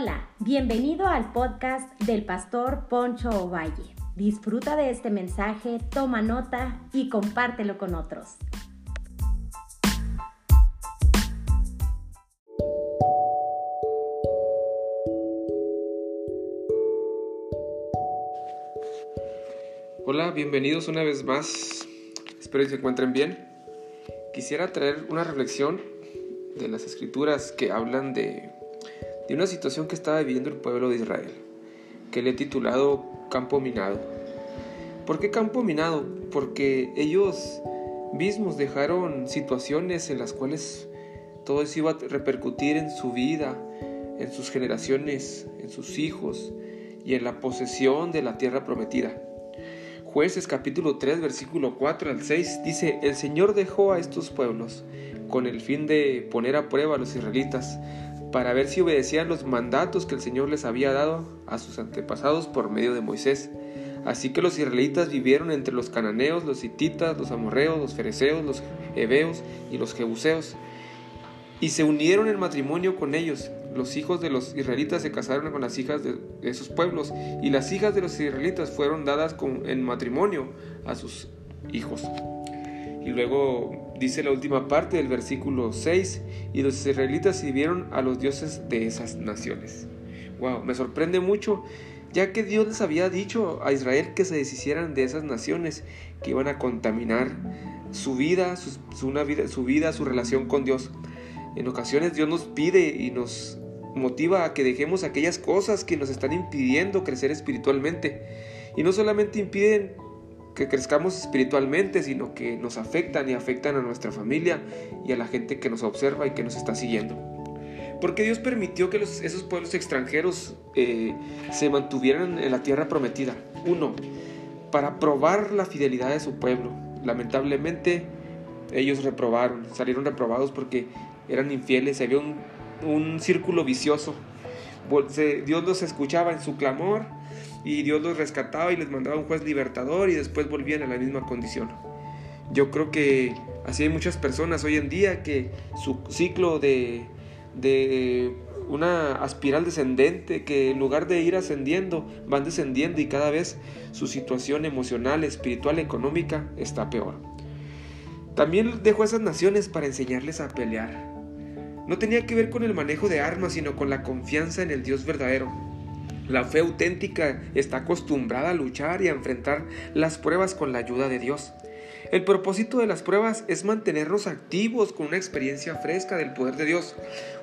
Hola, bienvenido al podcast del pastor Poncho Ovalle. Disfruta de este mensaje, toma nota y compártelo con otros. Hola, bienvenidos una vez más. Espero que se encuentren bien. Quisiera traer una reflexión de las escrituras que hablan de de una situación que estaba viviendo el pueblo de Israel, que le he titulado Campo Minado. ¿Por qué campo minado? Porque ellos mismos dejaron situaciones en las cuales todo eso iba a repercutir en su vida, en sus generaciones, en sus hijos y en la posesión de la tierra prometida. Jueces capítulo 3 versículo 4 al 6 dice, el Señor dejó a estos pueblos con el fin de poner a prueba a los israelitas para ver si obedecían los mandatos que el Señor les había dado a sus antepasados por medio de Moisés. Así que los israelitas vivieron entre los cananeos, los hititas, los amorreos, los fereceos, los heveos y los jebuseos, y se unieron en matrimonio con ellos. Los hijos de los israelitas se casaron con las hijas de esos pueblos, y las hijas de los israelitas fueron dadas en matrimonio a sus hijos. Y luego dice la última parte del versículo 6, y los israelitas sirvieron a los dioses de esas naciones. Wow, me sorprende mucho, ya que Dios les había dicho a Israel que se deshicieran de esas naciones que iban a contaminar su vida, su, vida, su vida, su relación con Dios. En ocasiones Dios nos pide y nos motiva a que dejemos aquellas cosas que nos están impidiendo crecer espiritualmente. Y no solamente impiden que crezcamos espiritualmente, sino que nos afectan y afectan a nuestra familia y a la gente que nos observa y que nos está siguiendo. Porque Dios permitió que esos pueblos extranjeros eh, se mantuvieran en la tierra prometida. Uno, para probar la fidelidad de su pueblo. Lamentablemente ellos reprobaron, salieron reprobados porque eran infieles, había un, un círculo vicioso. Dios los escuchaba en su clamor y Dios los rescataba y les mandaba un juez libertador y después volvían a la misma condición. Yo creo que así hay muchas personas hoy en día que su ciclo de, de una espiral descendente que en lugar de ir ascendiendo van descendiendo y cada vez su situación emocional, espiritual, económica está peor. También dejó esas naciones para enseñarles a pelear. No tenía que ver con el manejo de armas, sino con la confianza en el Dios verdadero. La fe auténtica está acostumbrada a luchar y a enfrentar las pruebas con la ayuda de Dios. El propósito de las pruebas es mantenernos activos con una experiencia fresca del poder de Dios.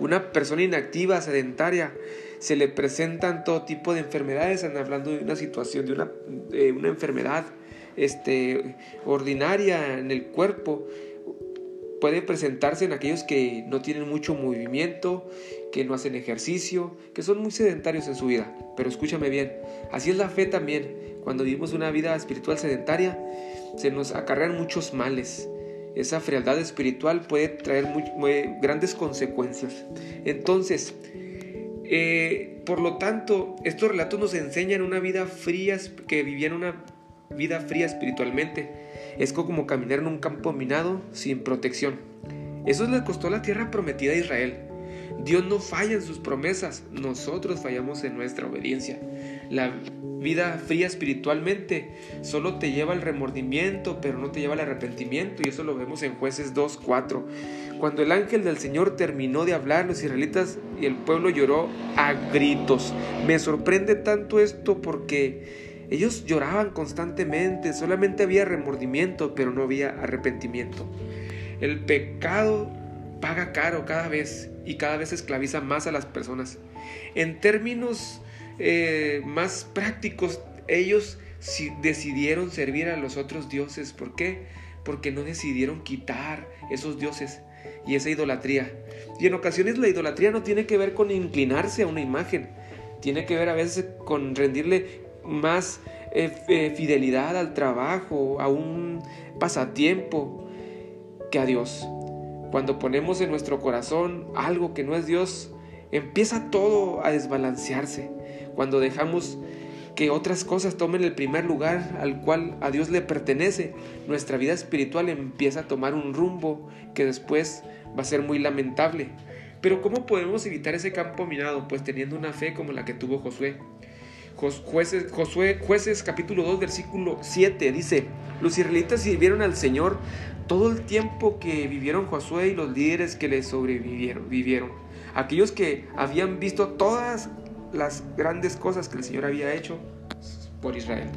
Una persona inactiva, sedentaria, se le presentan todo tipo de enfermedades, están hablando de una situación, de una, una enfermedad este, ordinaria en el cuerpo puede presentarse en aquellos que no tienen mucho movimiento, que no hacen ejercicio, que son muy sedentarios en su vida. Pero escúchame bien, así es la fe también. Cuando vivimos una vida espiritual sedentaria, se nos acarrean muchos males. Esa frialdad espiritual puede traer grandes consecuencias. Entonces, eh, por lo tanto, estos relatos nos enseñan una vida fría, que vivían una vida fría espiritualmente es como caminar en un campo minado sin protección. Eso le costó la tierra prometida a Israel. Dios no falla en sus promesas, nosotros fallamos en nuestra obediencia. La vida fría espiritualmente solo te lleva al remordimiento, pero no te lleva al arrepentimiento, y eso lo vemos en jueces 2.4. Cuando el ángel del Señor terminó de hablar, los israelitas y el pueblo lloró a gritos. Me sorprende tanto esto porque ellos lloraban constantemente, solamente había remordimiento, pero no había arrepentimiento. El pecado paga caro cada vez y cada vez esclaviza más a las personas. En términos eh, más prácticos, ellos decidieron servir a los otros dioses. ¿Por qué? Porque no decidieron quitar esos dioses y esa idolatría. Y en ocasiones la idolatría no tiene que ver con inclinarse a una imagen, tiene que ver a veces con rendirle más eh, eh, fidelidad al trabajo, a un pasatiempo que a Dios. Cuando ponemos en nuestro corazón algo que no es Dios, empieza todo a desbalancearse. Cuando dejamos que otras cosas tomen el primer lugar al cual a Dios le pertenece, nuestra vida espiritual empieza a tomar un rumbo que después va a ser muy lamentable. Pero ¿cómo podemos evitar ese campo minado? Pues teniendo una fe como la que tuvo Josué. Jueces, Josué, jueces capítulo 2 versículo 7 dice, los israelitas sirvieron al Señor todo el tiempo que vivieron Josué y los líderes que le sobrevivieron, vivieron. Aquellos que habían visto todas las grandes cosas que el Señor había hecho por Israel.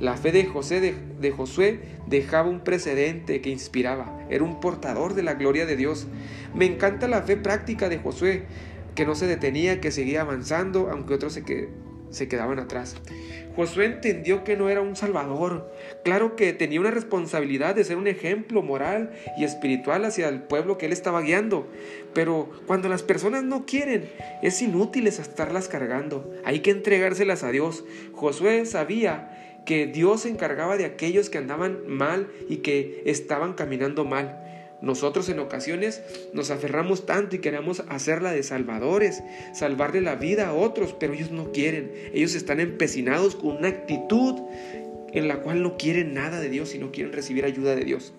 La fe de José de, Josué dejaba un precedente que inspiraba. Era un portador de la gloria de Dios. Me encanta la fe práctica de Josué, que no se detenía, que seguía avanzando, aunque otros se, se quedaban atrás. Josué entendió que no era un salvador. Claro que tenía una responsabilidad de ser un ejemplo moral y espiritual hacia el pueblo que él estaba guiando. Pero cuando las personas no quieren, es inútil estarlas cargando. Hay que entregárselas a Dios. Josué sabía que Dios se encargaba de aquellos que andaban mal y que estaban caminando mal. Nosotros en ocasiones nos aferramos tanto y queremos hacerla de salvadores, salvarle la vida a otros, pero ellos no quieren. Ellos están empecinados con una actitud en la cual no quieren nada de Dios y no quieren recibir ayuda de Dios.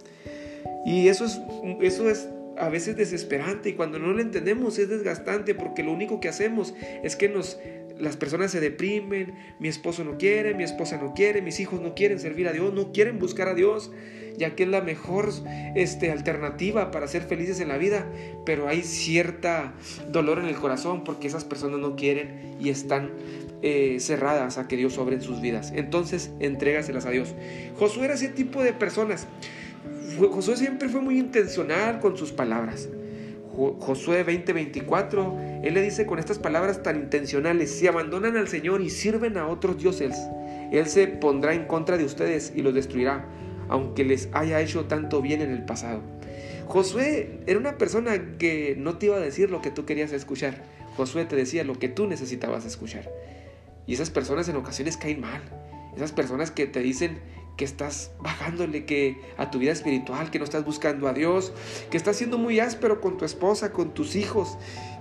Y eso es, eso es a veces desesperante y cuando no lo entendemos es desgastante porque lo único que hacemos es que nos las personas se deprimen, mi esposo no quiere, mi esposa no quiere, mis hijos no quieren servir a Dios, no quieren buscar a Dios, ya que es la mejor este, alternativa para ser felices en la vida, pero hay cierta dolor en el corazón porque esas personas no quieren y están eh, cerradas a que Dios sobre en sus vidas. Entonces, entrégaselas a Dios. Josué era ese tipo de personas. Josué siempre fue muy intencional con sus palabras. Josué 20:24, él le dice con estas palabras tan intencionales, si abandonan al Señor y sirven a otros dioses, Él se pondrá en contra de ustedes y los destruirá, aunque les haya hecho tanto bien en el pasado. Josué era una persona que no te iba a decir lo que tú querías escuchar. Josué te decía lo que tú necesitabas escuchar. Y esas personas en ocasiones caen mal. Esas personas que te dicen que estás bajándole que a tu vida espiritual, que no estás buscando a Dios, que estás siendo muy áspero con tu esposa, con tus hijos,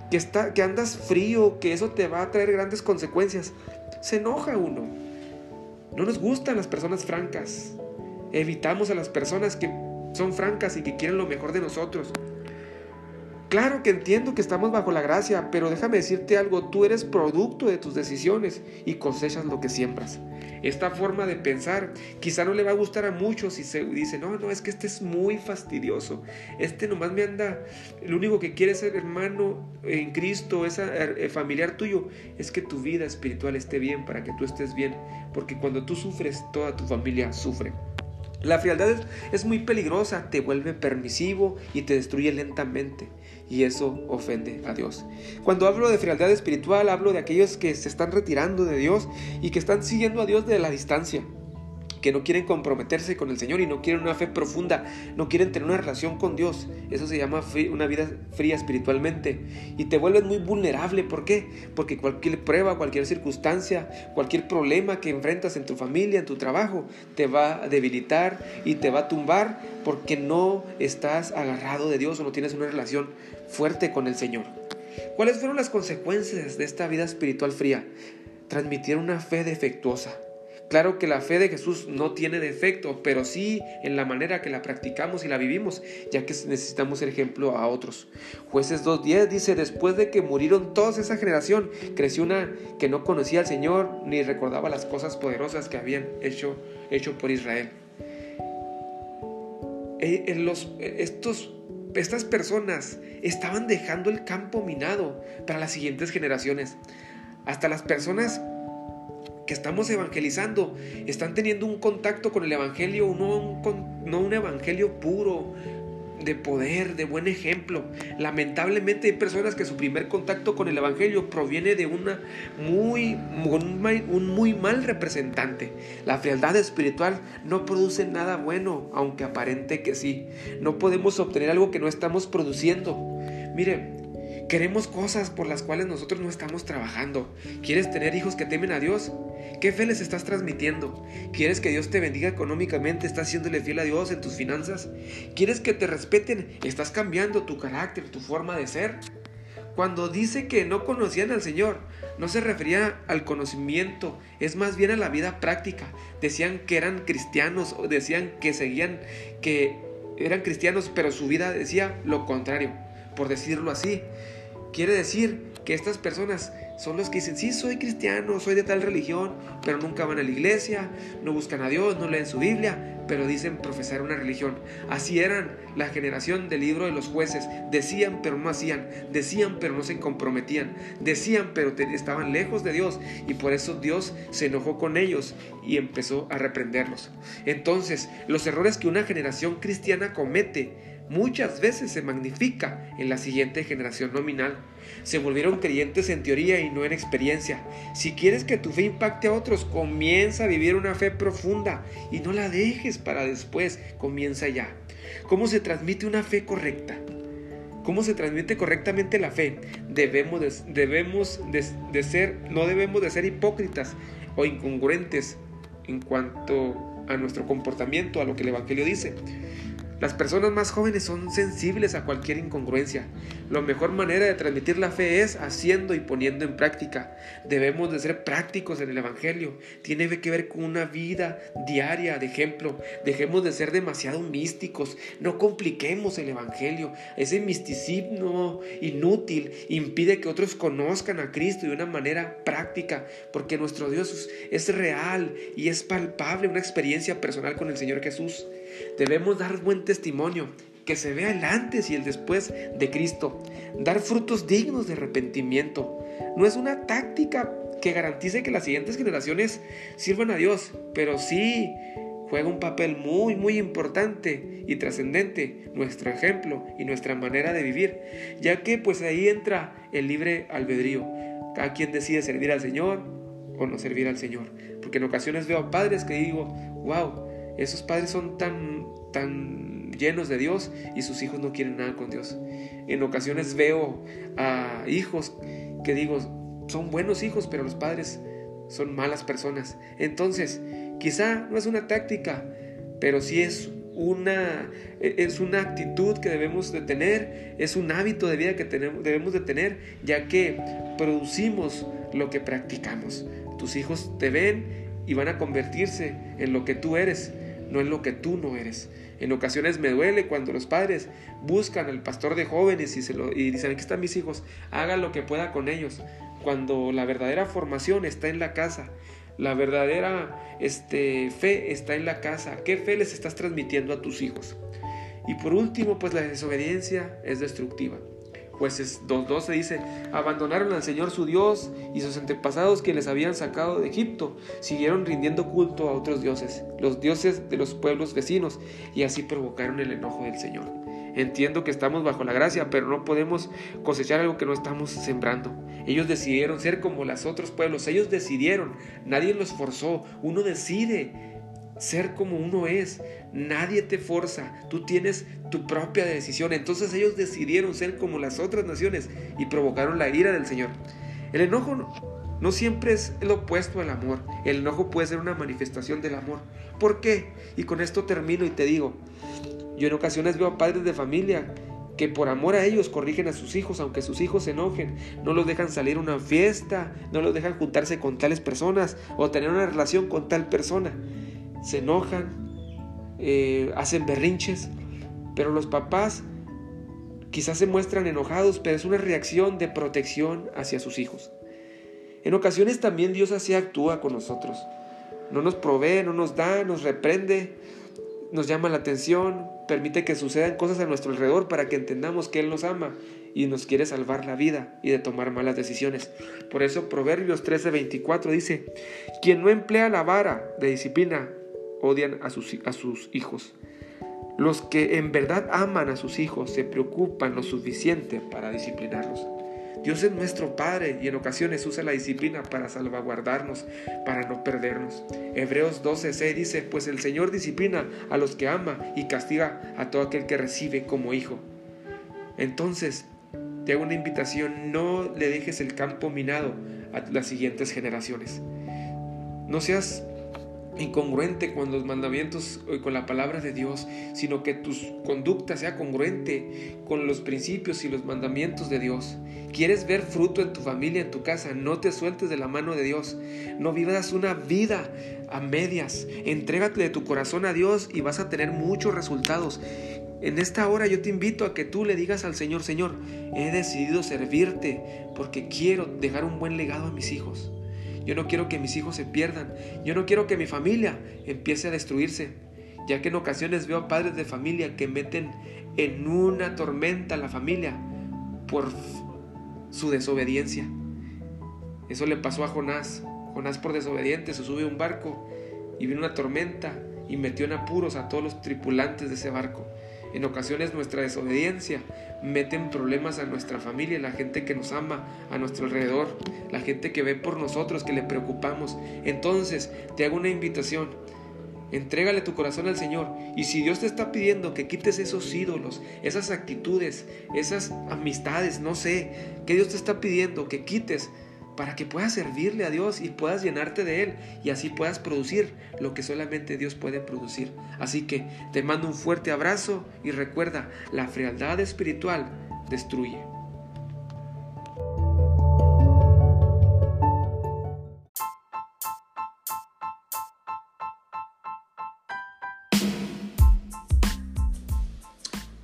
que, está, que andas frío, que eso te va a traer grandes consecuencias. Se enoja uno. No nos gustan las personas francas. Evitamos a las personas que son francas y que quieren lo mejor de nosotros. Claro que entiendo que estamos bajo la gracia, pero déjame decirte algo, tú eres producto de tus decisiones y cosechas lo que siembras. Esta forma de pensar quizá no le va a gustar a muchos si se dice, no, no, es que este es muy fastidioso, este nomás me anda, lo único que quiere ser hermano en Cristo, es eh, familiar tuyo, es que tu vida espiritual esté bien para que tú estés bien, porque cuando tú sufres, toda tu familia sufre. La frialdad es, muy peligrosa, te vuelve permisivo y te destruye lentamente. Y eso ofende a Dios. Cuando hablo de frialdad espiritual, hablo de aquellos que se están retirando de Dios y que están siguiendo a Dios de la distancia que no quieren comprometerse con el Señor y no quieren una fe profunda, no quieren tener una relación con Dios. Eso se llama una vida fría espiritualmente. Y te vuelves muy vulnerable. ¿Por qué? Porque cualquier prueba, cualquier circunstancia, cualquier problema que enfrentas en tu familia, en tu trabajo, te va a debilitar y te va a tumbar porque no estás agarrado de Dios o no tienes una relación fuerte con el Señor. ¿Cuáles fueron las consecuencias de esta vida espiritual fría? Transmitir una fe defectuosa Claro que la fe de Jesús no tiene defecto, pero sí en la manera que la practicamos y la vivimos, ya que necesitamos ser ejemplo a otros. Jueces 2.10 dice, después de que murieron toda esa generación, creció una que no conocía al Señor ni recordaba las cosas poderosas que habían hecho, hecho por Israel. Eh, en los, estos, estas personas estaban dejando el campo minado para las siguientes generaciones. Hasta las personas que estamos evangelizando están teniendo un contacto con el Evangelio, no un, no un Evangelio puro, de poder, de buen ejemplo. Lamentablemente hay personas que su primer contacto con el Evangelio proviene de una muy, un muy mal representante. La frialdad espiritual no produce nada bueno, aunque aparente que sí. No podemos obtener algo que no estamos produciendo. Mire, Queremos cosas por las cuales nosotros no estamos trabajando. ¿Quieres tener hijos que temen a Dios? ¿Qué fe les estás transmitiendo? ¿Quieres que Dios te bendiga económicamente? ¿Estás siéndole fiel a Dios en tus finanzas? ¿Quieres que te respeten? ¿Estás cambiando tu carácter, tu forma de ser? Cuando dice que no conocían al Señor, no se refería al conocimiento, es más bien a la vida práctica. Decían que eran cristianos, o decían que seguían, que eran cristianos, pero su vida decía lo contrario, por decirlo así. Quiere decir que estas personas son los que dicen, sí, soy cristiano, soy de tal religión, pero nunca van a la iglesia, no buscan a Dios, no leen su Biblia, pero dicen profesar una religión. Así eran la generación del libro de los jueces. Decían, pero no hacían. Decían, pero no se comprometían. Decían, pero estaban lejos de Dios. Y por eso Dios se enojó con ellos y empezó a reprenderlos. Entonces, los errores que una generación cristiana comete muchas veces se magnifica en la siguiente generación nominal. Se volvieron creyentes en teoría y no en experiencia. Si quieres que tu fe impacte a otros, comienza a vivir una fe profunda y no la dejes para después, comienza ya. ¿Cómo se transmite una fe correcta? ¿Cómo se transmite correctamente la fe? Debemos, de, debemos de ser, no debemos de ser hipócritas o incongruentes en cuanto a nuestro comportamiento, a lo que el Evangelio dice. Las personas más jóvenes son sensibles a cualquier incongruencia. La mejor manera de transmitir la fe es haciendo y poniendo en práctica. Debemos de ser prácticos en el Evangelio. Tiene que ver con una vida diaria de ejemplo. Dejemos de ser demasiado místicos. No compliquemos el Evangelio. Ese misticismo inútil impide que otros conozcan a Cristo de una manera práctica. Porque nuestro Dios es real y es palpable, una experiencia personal con el Señor Jesús. Debemos dar buen testimonio, que se vea el antes y el después de Cristo, dar frutos dignos de arrepentimiento. No es una táctica que garantice que las siguientes generaciones sirvan a Dios, pero sí juega un papel muy, muy importante y trascendente nuestro ejemplo y nuestra manera de vivir, ya que pues ahí entra el libre albedrío. Cada quien decide servir al Señor o no servir al Señor. Porque en ocasiones veo padres que digo, wow, esos padres son tan, tan llenos de Dios y sus hijos no quieren nada con Dios. En ocasiones veo a hijos que digo, son buenos hijos, pero los padres son malas personas. Entonces, quizá no es una táctica, pero sí es una, es una actitud que debemos de tener, es un hábito de vida que tenemos, debemos de tener, ya que producimos lo que practicamos. Tus hijos te ven y van a convertirse en lo que tú eres no es lo que tú no eres. En ocasiones me duele cuando los padres buscan al pastor de jóvenes y, se lo, y dicen, aquí están mis hijos, haga lo que pueda con ellos, cuando la verdadera formación está en la casa. La verdadera este, fe está en la casa. ¿Qué fe les estás transmitiendo a tus hijos? Y por último, pues la desobediencia es destructiva. Jueces 2.12 dice, abandonaron al Señor su Dios y sus antepasados que les habían sacado de Egipto, siguieron rindiendo culto a otros dioses, los dioses de los pueblos vecinos, y así provocaron el enojo del Señor. Entiendo que estamos bajo la gracia, pero no podemos cosechar algo que no estamos sembrando. Ellos decidieron ser como los otros pueblos, ellos decidieron, nadie los forzó, uno decide ser como uno es. Nadie te forza, tú tienes tu propia decisión. Entonces ellos decidieron ser como las otras naciones y provocaron la ira del Señor. El enojo no, siempre es el opuesto al amor. El enojo puede ser una manifestación del amor. ¿Por qué? Y con esto termino y te digo, yo en ocasiones veo a padres de familia que por amor a ellos corrigen a sus hijos, aunque sus hijos se enojen, no los dejan salir a una fiesta, no los dejan juntarse con tales personas o tener una relación con tal persona se enojan, eh, hacen berrinches, pero los papás quizás se muestran enojados, pero es una reacción de protección hacia sus hijos. En ocasiones también Dios así actúa con nosotros. No nos provee, no nos da, nos reprende, nos llama la atención, permite que sucedan cosas a nuestro alrededor para que entendamos que Él nos ama y nos quiere salvar la vida y de tomar malas decisiones. Por eso Proverbios 13:24 dice, quien no emplea la vara de disciplina odian a sus, a sus hijos. Los que en verdad aman a sus hijos se preocupan lo suficiente para disciplinarlos. Dios es nuestro Padre y en ocasiones usa la disciplina para salvaguardarnos, para no perdernos. Hebreos 12:6 dice, pues el Señor disciplina a los que ama y castiga a todo aquel que recibe como hijo. Entonces, te hago una invitación, no le dejes el campo minado a las siguientes generaciones. No seas incongruente con los mandamientos y con la palabra de Dios, sino que tu conducta sea congruente con los principios y los mandamientos de Dios. ¿Quieres ver fruto en tu familia, en tu casa? No te sueltes de la mano de Dios. No vivas una vida a medias. Entrégate de tu corazón a Dios y vas a tener muchos resultados. En esta hora yo te invito a que tú le digas al Señor, Señor, he decidido servirte porque quiero dejar un buen legado a mis hijos. Yo no quiero que mis hijos se pierdan. Yo no quiero que mi familia empiece a destruirse. Ya que en ocasiones veo a padres de familia que meten en una tormenta a la familia por su desobediencia. Eso le pasó a Jonás. Jonás por desobediente se sube a un barco y vino una tormenta y metió en apuros a todos los tripulantes de ese barco. En ocasiones nuestra desobediencia mete en problemas a nuestra familia, la gente que nos ama a nuestro alrededor, la gente que ve por nosotros, que le preocupamos. Entonces te hago una invitación. Entrégale tu corazón al Señor. Y si Dios te está pidiendo que quites esos ídolos, esas actitudes, esas amistades, no sé, que Dios te está pidiendo que quites, para que puedas servirle a Dios y puedas llenarte de Él y así puedas producir lo que solamente Dios puede producir. Así que te mando un fuerte abrazo y recuerda, la frialdad espiritual destruye.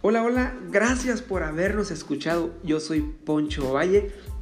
Hola, hola, gracias por habernos escuchado. Yo soy Poncho Valle